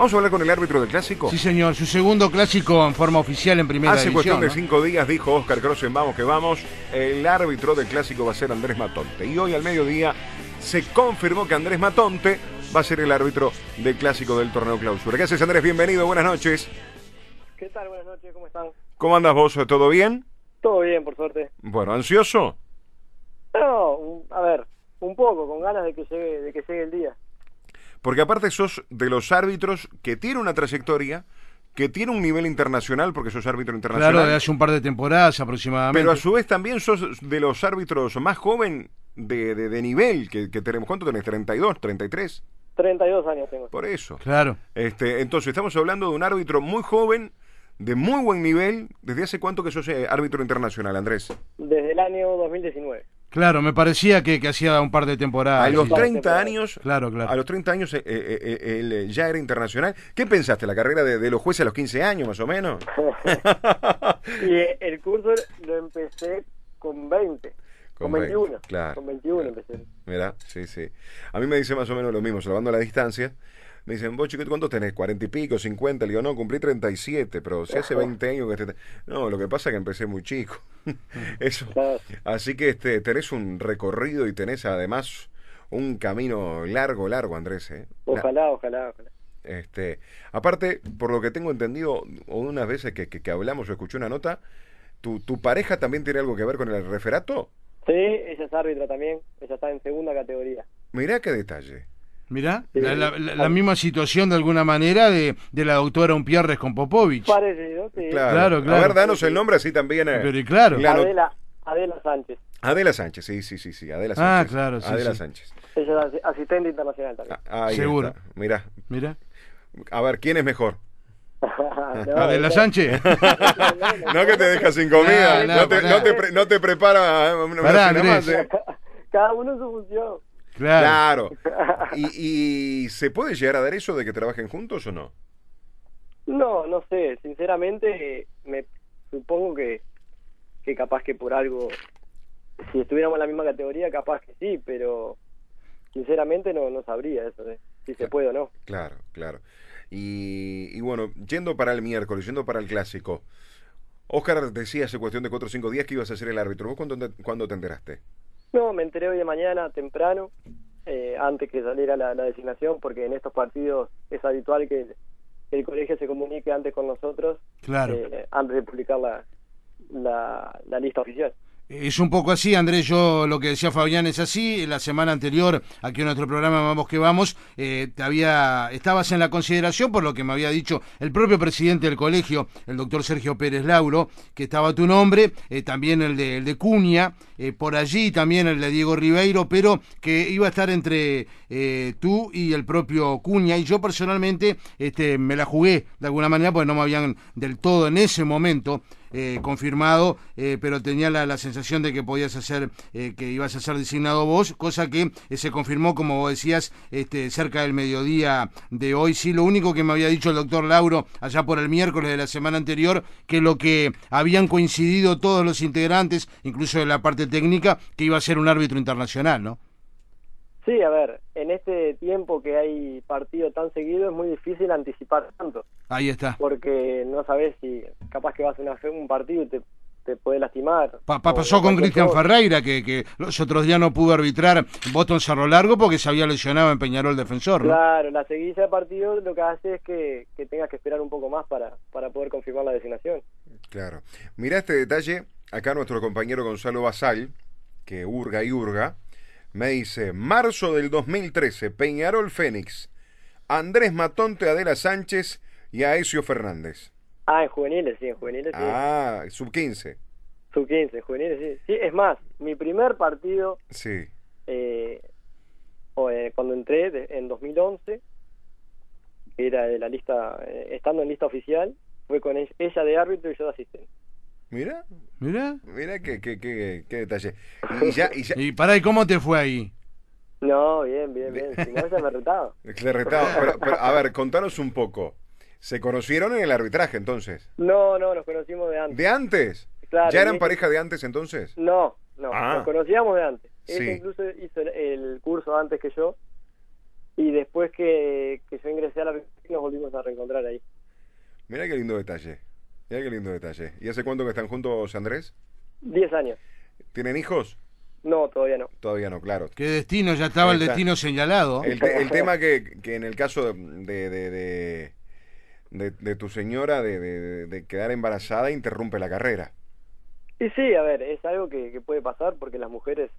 Vamos a hablar con el árbitro del clásico. Sí, señor, su segundo clásico en forma oficial en primera Hace división. cuestión de ¿no? cinco días dijo Oscar Crossen, vamos que vamos, el árbitro del clásico va a ser Andrés Matonte. Y hoy al mediodía se confirmó que Andrés Matonte va a ser el árbitro del clásico del torneo clausura. ¿Qué haces Andrés? Bienvenido, buenas noches. ¿Qué tal? Buenas noches, ¿cómo están? ¿Cómo andas vos? ¿Todo bien? Todo bien, por suerte. Bueno, ¿ansioso? No, a ver, un poco, con ganas de que llegue, de que llegue el día. Porque aparte sos de los árbitros que tiene una trayectoria, que tiene un nivel internacional, porque sos árbitro internacional. Claro, de hace un par de temporadas aproximadamente. Pero a su vez también sos de los árbitros más joven de, de- de nivel que, que tenemos. ¿Cuánto tenés? ¿32? ¿33? 32 años tengo. Por eso. Claro. Este, entonces, estamos hablando de un árbitro muy joven, de muy buen nivel. ¿Desde hace cuánto que sos eh, árbitro internacional, Andrés? Desde el año 2019. Claro, me parecía que, que hacía un par de temporadas. a los sí. 30 años, Claro, claro. a los 30 años eh, eh, eh, él eh, ya era internacional. ¿Qué pensaste? ¿La carrera de, de los jueces a los 15 años, más o menos? y eh, el curso lo empecé con 20. Con, Con 21. 20, claro. Con 21 empecé. Mira, sí, sí. A mí me dice más o menos lo mismo, salvando la distancia. Me dicen, vos chiquito, ¿cuántos tenés? ¿40 y pico? ¿50? Le digo, no, cumplí 37, pero si hace 20 años que... Te... No, lo que pasa es que empecé muy chico. Eso. Así que este, tenés un recorrido y tenés además un camino largo, largo, Andrés. ¿eh? La- Ojalá, ojalá, ojalá. este, aparte, por lo que tengo entendido, unas veces que, que, que hablamos o escuché una nota, ¿tu, ¿tu pareja también tiene algo que ver con el referato? Sí, ella es árbitra también. Ella está en segunda categoría. Mirá qué detalle. Mirá, la, la- la- la misma situación de alguna manera de, de la doctora Umpierres con Popovich. Parecido, sí. Claro. Claro, A ver, danos el nombre así también. eh. Pero y claro. Adela, Adela Sánchez. Adela Sánchez, sí, sí, sí, sí, Adela Ah, Sánchez. claro, sí, Adela sí. Sánchez. Ella es asi- asistente internacional también. Ah, ahí Seguro. está. Mirá, Mirá. a ver, ¿quién es mejor? No, Adela Sánchez. No que te dejas sin comida, No, no, no, te, no, te, pre- no te prepara eh, una Pará, más, Andrés. eh. Cada uno en su función. Claro. Claro. ¿Y, ¿Y se puede llegar a dar eso de que trabajen juntos o no? No, no sé, sinceramente me supongo que, que capaz que por algo, si estuviéramos en la misma categoría, capaz que sí, pero sinceramente no, no sabría eso, de si se puede o no. Claro, claro. Y, y bueno, yendo para el miércoles, yendo para el clásico, Oscar decía hace cuestión de 4 o 5 días que ibas a ser el árbitro. ¿Vos cuándo, cuándo te enteraste? No, me enteré hoy de mañana temprano, eh, antes que saliera la, la designación, porque en estos partidos es habitual que el, que el colegio se comunique antes con nosotros, Claro. eh, antes de publicar la, la, la lista oficial. Es un poco así, Andrés, yo lo que decía Fabián es así, la semana anterior, aquí en nuestro programa Vamos que Vamos, eh, te había, estabas en la consideración por lo que me había dicho el propio presidente del colegio, el doctor Sergio Pérez Lauro, que estaba tu nombre, eh, también el de, el de Cuña, eh, por allí también el de Diego Ribeiro, pero que iba a estar entre eh, tú y el propio Cuña, y yo personalmente este, me la jugué de alguna manera, porque no me habían del todo en ese momento eh, confirmado, eh, pero tenía la, sensación de que podías hacer, eh, que ibas a ser designado vos, cosa que eh, se confirmó, como decías, este, cerca del mediodía de hoy. Sí, lo único que me había dicho el doctor Lauro allá por el miércoles de la semana anterior, que lo que habían coincidido todos los integrantes, incluso de la parte técnica, que iba a ser un árbitro internacional, ¿no? Sí, a ver, en este tiempo que hay partido tan seguido es muy difícil anticipar tanto, Ahí está. porque no sabes si capaz que vas a una fe- un partido y te, te puede lastimar. Pa- pa- pasó con Cristian. Ferreira, que, que los otros días no pudo arbitrar Boston Cerro Largo porque se había lesionado en Peñarol defensor, ¿no? Claro, la seguidilla de partido lo que hace es que, que tengas que esperar un poco más para, para poder confirmar la designación. Claro. Mirá este detalle. Acá nuestro compañero Gonzalo Basal, que hurga y hurga, me dice, marzo del 2013, Peñarol Fénix, Andrés Matonte, Adela Sánchez y Aesio Fernández. Ah, en juveniles, sí, en juveniles sí. Ah, sub 15. Sub 15, en juveniles sí. Sí, es más, mi primer partido Sí. eh, eh, cuando entré de- en 2011, que era de la lista, eh, estando en lista oficial, fue con ella, ella de árbitro y yo de asistente. Mira, Mirá. mira qué, qué, qué, qué detalle. Y ya, y ya, Y pará, ¿y cómo te fue ahí? No, bien, bien, bien. Si no, ella me retaba. le retaba. Pero, pero, a ver, contanos un poco. ¿Se conocieron en el arbitraje entonces? No, no, nos conocimos de antes. ¿De antes? Claro, ¿Ya eran pareja de antes entonces? No, no, Ah. nos conocíamos de antes. Sí. incluso hizo el, el curso antes que yo y después que, que yo ingresé a la nos volvimos a reencontrar ahí. Mira qué lindo detalle. Mira qué lindo detalle. ¿Y hace cuánto que están juntos, Andrés? Diez años. ¿Tienen hijos? No, todavía no. Todavía no, claro. Qué destino, ya estaba el destino señalado. El, te- el tema que, que en el caso de, de, de, de- de tu señora de, de- de quedar embarazada interrumpe la carrera. Y sí, a ver, es algo que, que puede pasar porque las mujeres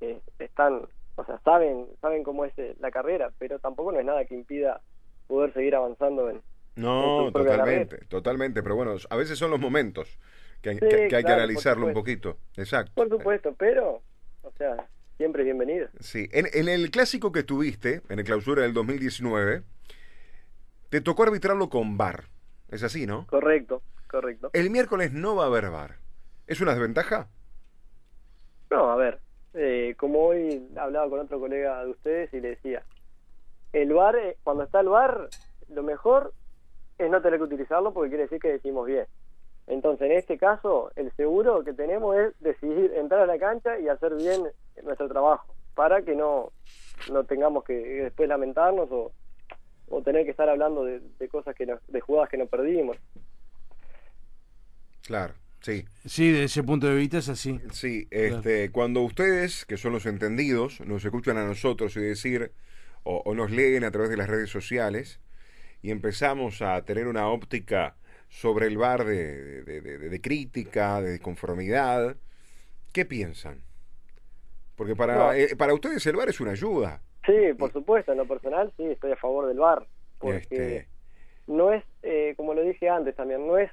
eh, están, o sea, saben, saben cómo es eh, la carrera, pero tampoco no es nada que impida poder seguir avanzando en, No, totalmente, totalmente, pero bueno, a veces son los momentos que, Sí, que- que hay que claro, por analizarlo un poquito. Exacto. Por supuesto, pero, o sea, siempre bienvenido. Sí, en, en el clásico que tuviste, en el clausura del 2019, te tocó arbitrarlo con VAR. Es así, ¿no? Correcto, correcto. El miércoles no va a haber VAR. ¿Es una desventaja? No, a ver, eh, como hoy hablaba con otro colega de ustedes y le decía, el bar, eh, cuando está el bar, lo mejor es no tener que utilizarlo porque quiere decir que decimos bien. Entonces, en este caso, el seguro que tenemos es decidir entrar a la cancha y hacer bien nuestro trabajo, para que no, no tengamos que después lamentarnos o, o tener que estar hablando de, de cosas que nos- de jugadas que no perdimos. Claro, sí. Sí, de ese punto de vista es así. Sí, este, cuando ustedes, que son los entendidos, nos escuchan a nosotros y decir, o, o nos leen a través de las redes sociales, y empezamos a tener una óptica sobre el bar de, de- de- de crítica, de conformidad, ¿qué piensan? Porque para, No. eh, para ustedes el bar es una ayuda. Sí, por supuesto, en lo personal sí, estoy a favor del bar, porque Este, no es, eh, como lo dije antes también, no es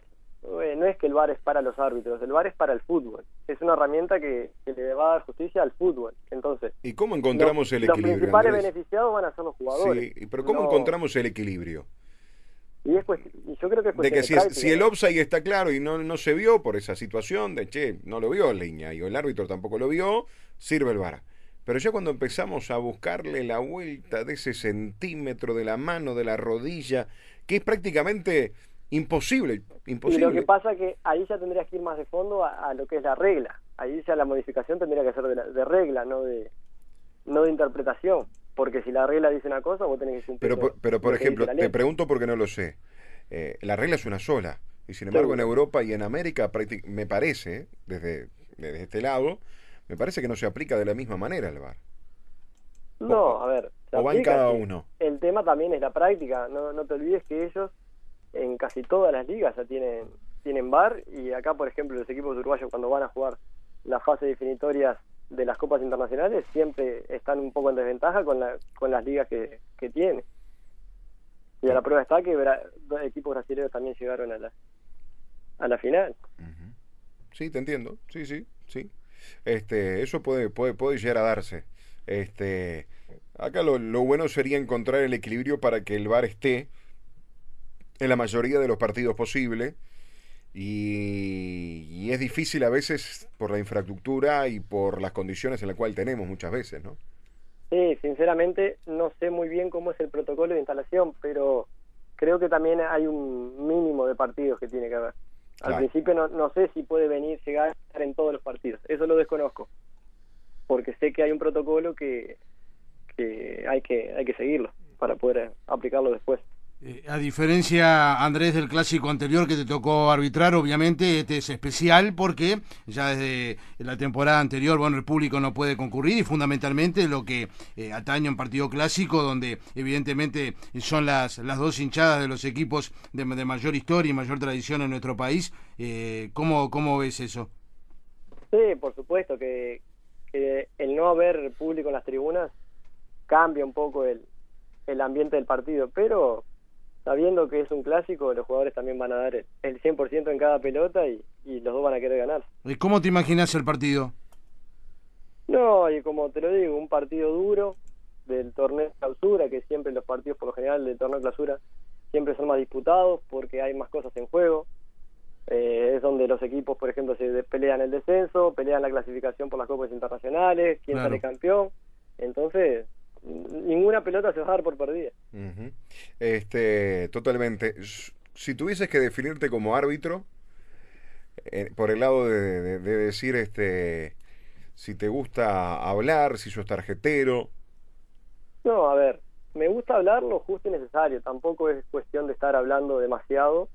eh, no es que el VAR es para los árbitros, el VAR es para el fútbol. Es una herramienta que, que le va a dar justicia al fútbol. Entonces, ¿Y cómo encontramos los, el los equilibrio? principales Andrés? beneficiados van a ser los jugadores. Sí, pero ¿cómo No- encontramos el equilibrio? Y, es y yo creo que es De que si, si el offside está claro y no, no se vio por esa situación de, che, no lo vio Leña y el árbitro tampoco lo vio, sirve el VAR. Pero ya cuando empezamos a buscarle la vuelta de ese centímetro de la mano, de la rodilla, que es prácticamente imposible, Y imposible. lo que pasa que ahí ya tendrías que ir más de fondo a, a lo que es la regla. Ahí ya la modificación tendría que ser de, la- de regla, no de no de interpretación. Porque si la regla dice una cosa, vos tenés que cumplir. Pero, por- pero por ejemplo, te pregunto porque no lo sé. Eh, la regla es una sola. Y sin embargo, en. Europa y en América, me parece, desde, desde este lado, me parece que no se aplica de la misma manera el VAR. No, a ver. o va en cada uno. El tema también es la práctica. No, no te olvides que ellos en casi todas las ligas ya tienen, tienen VAR y acá, por ejemplo, los equipos uruguayos cuando van a jugar las fases definitorias de las copas internacionales siempre están un poco en desventaja con, la, con las ligas que, que tienen. Y a la prueba está que dos equipos brasileños también llegaron a la, a la final. Sí, te entiendo. Sí, sí, sí. Este, eso puede, puede, puede llegar a darse. Este, acá lo, lo bueno sería encontrar el equilibrio para que el VAR esté en la mayoría de los partidos posible. Y, y es difícil a veces por la infraestructura y por las condiciones en las cuales tenemos muchas veces, ¿no? Sí, sinceramente no sé muy bien cómo es el protocolo de instalación, pero creo que también hay un mínimo de partidos que tiene que haber. Al Claro. principio no, no sé si puede venir, llegar a estar en todos los partidos, eso lo desconozco, porque sé que hay un protocolo que, que hay que hay que seguirlo para poder aplicarlo después. Eh, a diferencia, Andrés, del clásico anterior que te tocó arbitrar, obviamente este es especial porque ya desde la temporada anterior, bueno, el público no puede concurrir y fundamentalmente lo que eh, atañe un partido clásico donde evidentemente son las, las dos hinchadas de los equipos de, de mayor historia y mayor tradición en nuestro país. Eh, ¿cómo, ¿Cómo ves eso? Sí, por supuesto que, que el no haber público en las tribunas cambia un poco el, el ambiente del partido, pero sabiendo que es un clásico, los jugadores también van a dar el, el 100% en cada pelota y, y los dos van a querer ganar. Eh, ¿Cómo te imaginas el partido? No, y como te lo digo, un partido duro del torneo clausura, que siempre los partidos por lo general del torneo clausura siempre son más disputados porque hay más cosas en juego. Eh, es donde los equipos, por ejemplo, se de- pelean el descenso, pelean la clasificación por las copas internacionales, quién Claro. sale campeón. Entonces, ninguna pelota se va a dar por perdida. Este, totalmente. Si tuvieses que definirte como árbitro, eh, por el lado de, de- de decir este si te gusta hablar, si sos tarjetero, No, a ver, me gusta hablar lo justo y necesario. Tampoco es cuestión de estar hablando demasiado,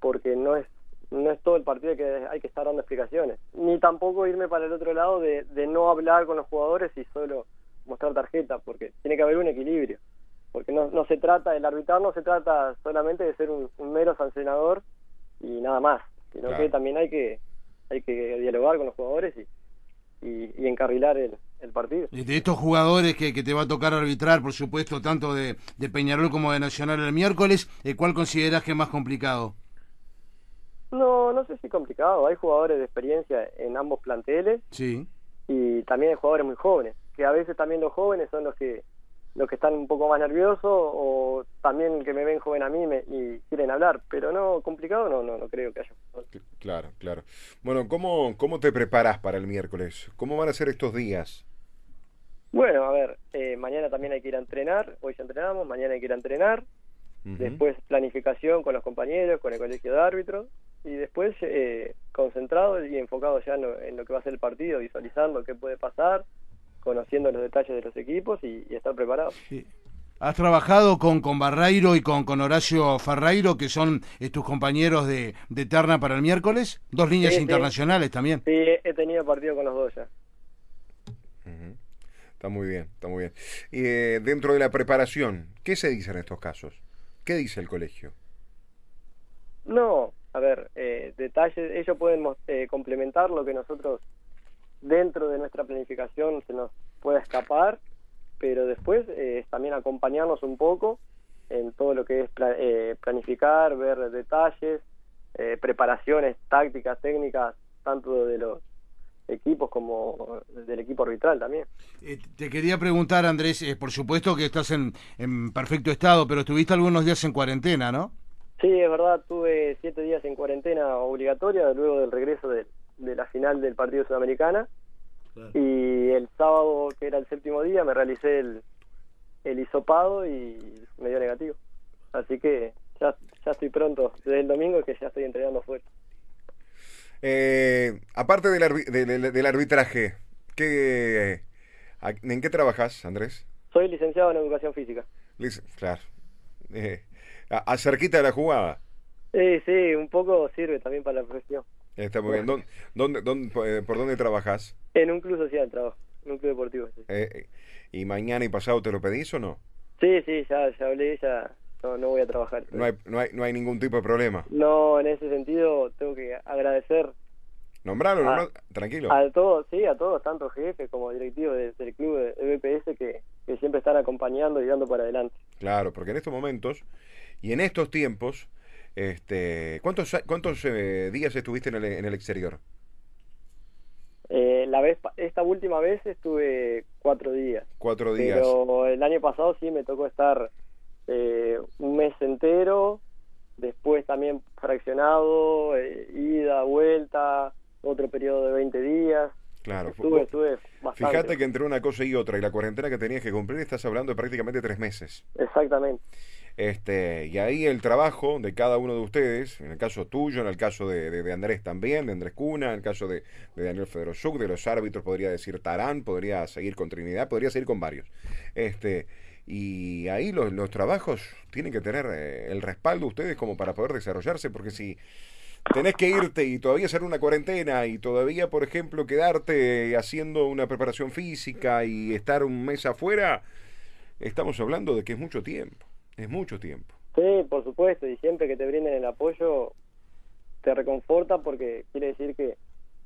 porque no es no es todo el partido que hay que estar dando explicaciones. Ni tampoco irme para el otro lado de, de no hablar con los jugadores y solo mostrar tarjeta, porque tiene que haber un equilibrio. Porque no, no se trata, el arbitrar no se trata solamente de ser un, un mero sancionador y nada más, sino Claro. que también hay que hay que dialogar con los jugadores y, y, y encarrilar el, el partido. De estos jugadores que, que te va a tocar arbitrar, por supuesto, tanto de, de Peñarol como de Nacional el miércoles, eh, ¿cuál consideras que es más complicado? No, no sé si complicado. Hay jugadores de experiencia en ambos planteles Sí. y también hay jugadores muy jóvenes, que a veces también los jóvenes son los que los que están un poco más nerviosos o también que me ven joven a mí me- y quieren hablar, pero no complicado no no no creo que haya. Cl- Claro, claro. Bueno, ¿cómo, ¿cómo te preparas para el miércoles? ¿Cómo van a ser estos días? Bueno, a ver, eh, mañana también hay que ir a entrenar, hoy ya entrenamos, mañana hay que ir a entrenar, después planificación con los compañeros, con el colegio de árbitros y después eh, concentrado y enfocado ya en lo, en lo que va a ser el partido, visualizando qué puede pasar, conociendo los detalles de los equipos y, y estar preparado. Sí. ¿Has trabajado con, con Barreiro y con, con Horacio Ferreiro, que son eh, tus compañeros de, de terna para el miércoles? Dos líneas Sí, sí. internacionales también. Sí, he he tenido partido con los dos ya. Está muy bien, está muy bien. Y eh, dentro de la preparación, ¿qué se dice en estos casos? ¿Qué dice el colegio? No, a ver, eh, detalles, ellos pueden eh, complementar lo que nosotros dentro de nuestra planificación se nos pueda escapar, pero después eh, es también acompañarnos un poco en todo lo que es pla- eh, planificar, ver detalles, eh, preparaciones tácticas, técnicas, tanto de los equipos como del equipo arbitral también. Eh, te quería preguntar, Andrés, eh, por supuesto que estás en, en perfecto estado, pero estuviste algunos días en cuarentena, ¿no? Sí, es verdad, tuve siete días en cuarentena obligatoria luego del regreso de, de la final del partido sudamericana y el sábado, que era el séptimo día, me realicé el, el hisopado y me dio negativo. Así que ya, ya estoy pronto, desde el domingo que ya estoy entrenando fuerte. Eh, aparte del, arbi- del arbitraje, ¿qué, ¿en qué trabajas, Andrés? Soy licenciado en educación física. Lic- Claro. Eh, acerquita de la jugada. Sí, sí, un poco sirve también para la profesión. Está muy bien. ¿Dónde, dónde, dónde- eh, ¿Por dónde trabajas? En un club social trabajo, en un club deportivo. Sí, Eh, eh, ¿Y mañana y pasado te lo pedís o no? sí, sí, ya, ya hablé, ya no, no voy a trabajar. No hay, no, hay, no hay ningún tipo de problema. No, en ese sentido tengo que agradecer Nombralo, nombralo, tranquilo. a todos, sí, a todos, tanto jefes como directivos de- del club de de BPS que, que siempre están acompañando y dando para adelante. Claro, porque en estos momentos y en estos tiempos, este, ¿cuántos, cuántos eh, días estuviste en el, en el exterior? Eh, la vez, esta última vez estuve cuatro días, Cuatro días. pero el año pasado sí me tocó estar eh, un mes entero, después también fraccionado, eh, ida, vuelta, otro periodo de 20 días. Claro. Estuve, estuve bastante. Fíjate que entre una cosa y otra y la cuarentena que tenías que cumplir estás hablando de prácticamente tres meses. Exactamente. Este, y ahí el trabajo de cada uno de ustedes, en el caso tuyo, en el caso de, Andrés también, de Andrés Cuna, en el caso de, Daniel Federosuk, de los árbitros podría decir Tarán, podría seguir con Trinidad, podría seguir con varios. Este, y ahí los, los trabajos tienen que tener eh, el respaldo de ustedes como para poder desarrollarse, porque si tenés que irte y todavía hacer una cuarentena y todavía, por ejemplo, quedarte haciendo una preparación física y estar un mes afuera, estamos hablando de que es mucho tiempo, es mucho tiempo. Sí, por supuesto, y siempre que te brinden el apoyo te reconforta porque quiere decir que,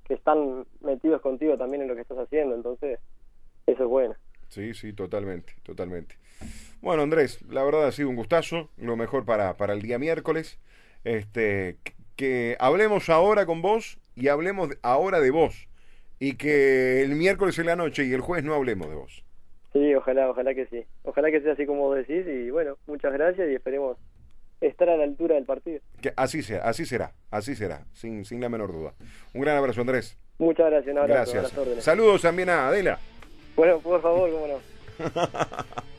que están metidos contigo también en lo que estás haciendo, entonces eso es bueno. Sí, sí, totalmente, totalmente. Bueno, Andrés, la verdad ha sido un gustazo, lo mejor para, para el día miércoles. Este, que- hablemos ahora con vos y hablemos ahora de vos. Y que el miércoles en la noche y el jueves no hablemos de vos. Sí, ojalá, ojalá que sí. Ojalá que sea así como vos decís y bueno, muchas gracias y esperemos estar a la altura del partido. Que así sea, así será, así será, sin, sin la menor duda. Un gran abrazo, Andrés. Muchas gracias, un abrazo, Gracias. Saludos también a Adela. Bueno, por favor, cómo no.